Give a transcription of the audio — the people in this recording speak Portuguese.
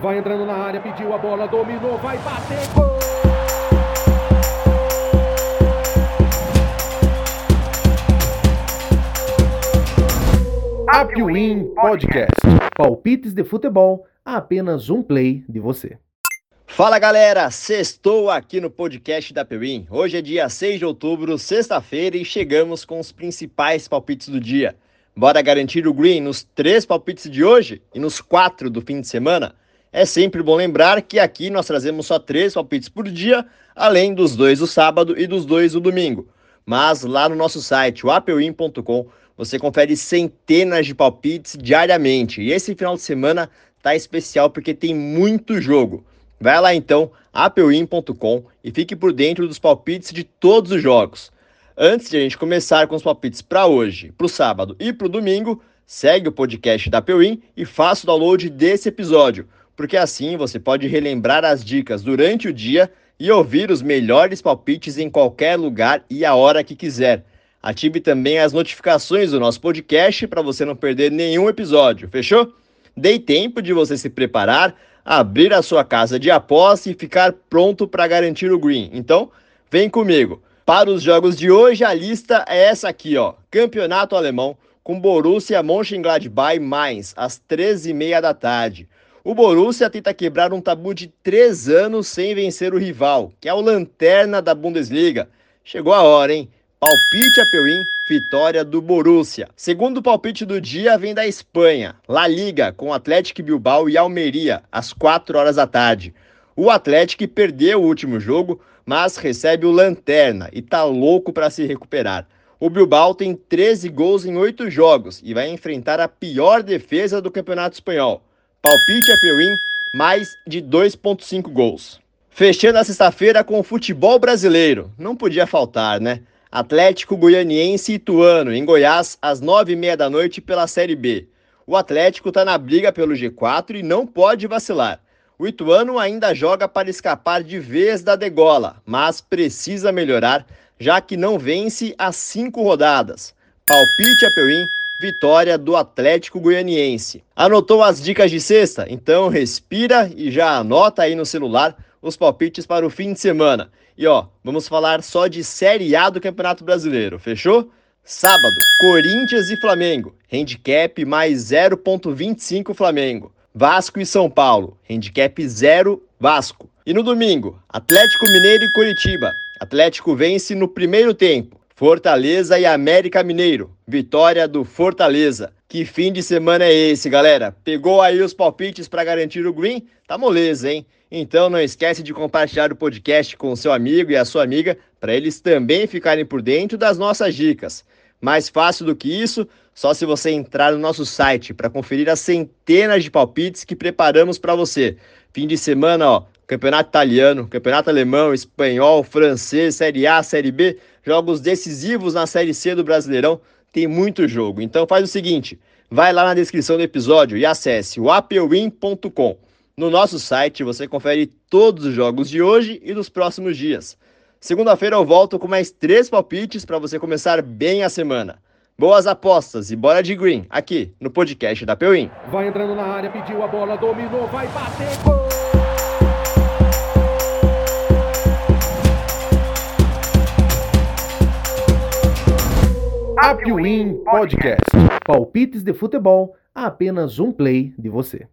Vai entrando na área, pediu a bola, dominou, vai bater, gol! Apwin Podcast. Palpites de futebol a apenas um play de você. Fala galera, sextou aqui no podcast da Pewin. Hoje é dia 6 de outubro, sexta-feira, e chegamos com os principais palpites do dia. Bora garantir o green nos três palpites de hoje e nos quatro do fim de semana? É sempre bom lembrar que aqui nós trazemos só três palpites por dia, além dos dois do sábado e dos dois do domingo. Mas lá no nosso site, o apewin.com, você confere centenas de palpites diariamente. E esse final de semana tá especial porque tem muito jogo. Vai lá então, apewin.com e fique por dentro dos palpites de todos os jogos. Antes de a gente começar com os palpites para hoje, para o sábado e para o domingo, segue o podcast da Pewin e faça o download desse episódio porque assim você pode relembrar as dicas durante o dia e ouvir os melhores palpites em qualquer lugar e a hora que quiser. Ative também as notificações do nosso podcast para você não perder nenhum episódio, fechou? Dei tempo de você se preparar, abrir a sua casa de aposta e ficar pronto para garantir o green. Então, vem comigo. Para os jogos de hoje, a lista é essa aqui, ó. Campeonato Alemão com Borussia Mönchengladbach Mainz, às 13h30 da tarde. O Borussia tenta quebrar um tabu de três anos sem vencer o rival, que é o lanterna da Bundesliga. Chegou a hora, hein? Palpite a Peuim, vitória do Borussia. Segundo palpite do dia vem da Espanha, La Liga, com Atlético Bilbao e Almeria, às 4 horas da tarde. O Atlético perdeu o último jogo, mas recebe o Lanterna e tá louco para se recuperar. O Bilbao tem 13 gols em 8 jogos e vai enfrentar a pior defesa do Campeonato Espanhol. Palpite é Win, mais de 2,5 gols. Fechando a sexta-feira com o futebol brasileiro. Não podia faltar, né? Atlético Goianiense e Ituano, em Goiás, às nove e meia da noite pela Série B. O Atlético está na briga pelo G4 e não pode vacilar. O Ituano ainda joga para escapar de vez da degola, mas precisa melhorar, já que não vence há cinco rodadas. Palpite a Peuim, vitória do Atlético Goianiense. Anotou as dicas de sexta? Então respira e já anota aí no celular os palpites para o fim de semana. E ó, vamos falar só de Série A do Campeonato Brasileiro, fechou? Sábado, Corinthians e Flamengo, handicap mais 0.25 Flamengo. Vasco e São Paulo, handicap 0 Vasco. E no domingo, Atlético Mineiro e Curitiba. Atlético vence no primeiro tempo. Fortaleza e América Mineiro. Vitória do Fortaleza. Que fim de semana é esse, galera? Pegou aí os palpites para garantir o green? Tá moleza, hein? Então não esquece de compartilhar o podcast com o seu amigo e a sua amiga para eles também ficarem por dentro das nossas dicas. Mais fácil do que isso, só se você entrar no nosso site para conferir as centenas de palpites que preparamos para você. Fim de semana, ó, Campeonato Italiano, Campeonato Alemão, Espanhol, Francês, Série A, Série B, jogos decisivos na Série C do Brasileirão, tem muito jogo. Então faz o seguinte, vai lá na descrição do episódio e acesse o. No nosso site você confere todos os jogos de hoje e dos próximos dias. Segunda-feira eu volto com mais três palpites para você começar bem a semana. Boas apostas e bora de green aqui no podcast da Pewin. Vai entrando na área, pediu a bola, dominou, vai bater, gol! Apwin Podcast. Palpites de futebol a apenas um play de você.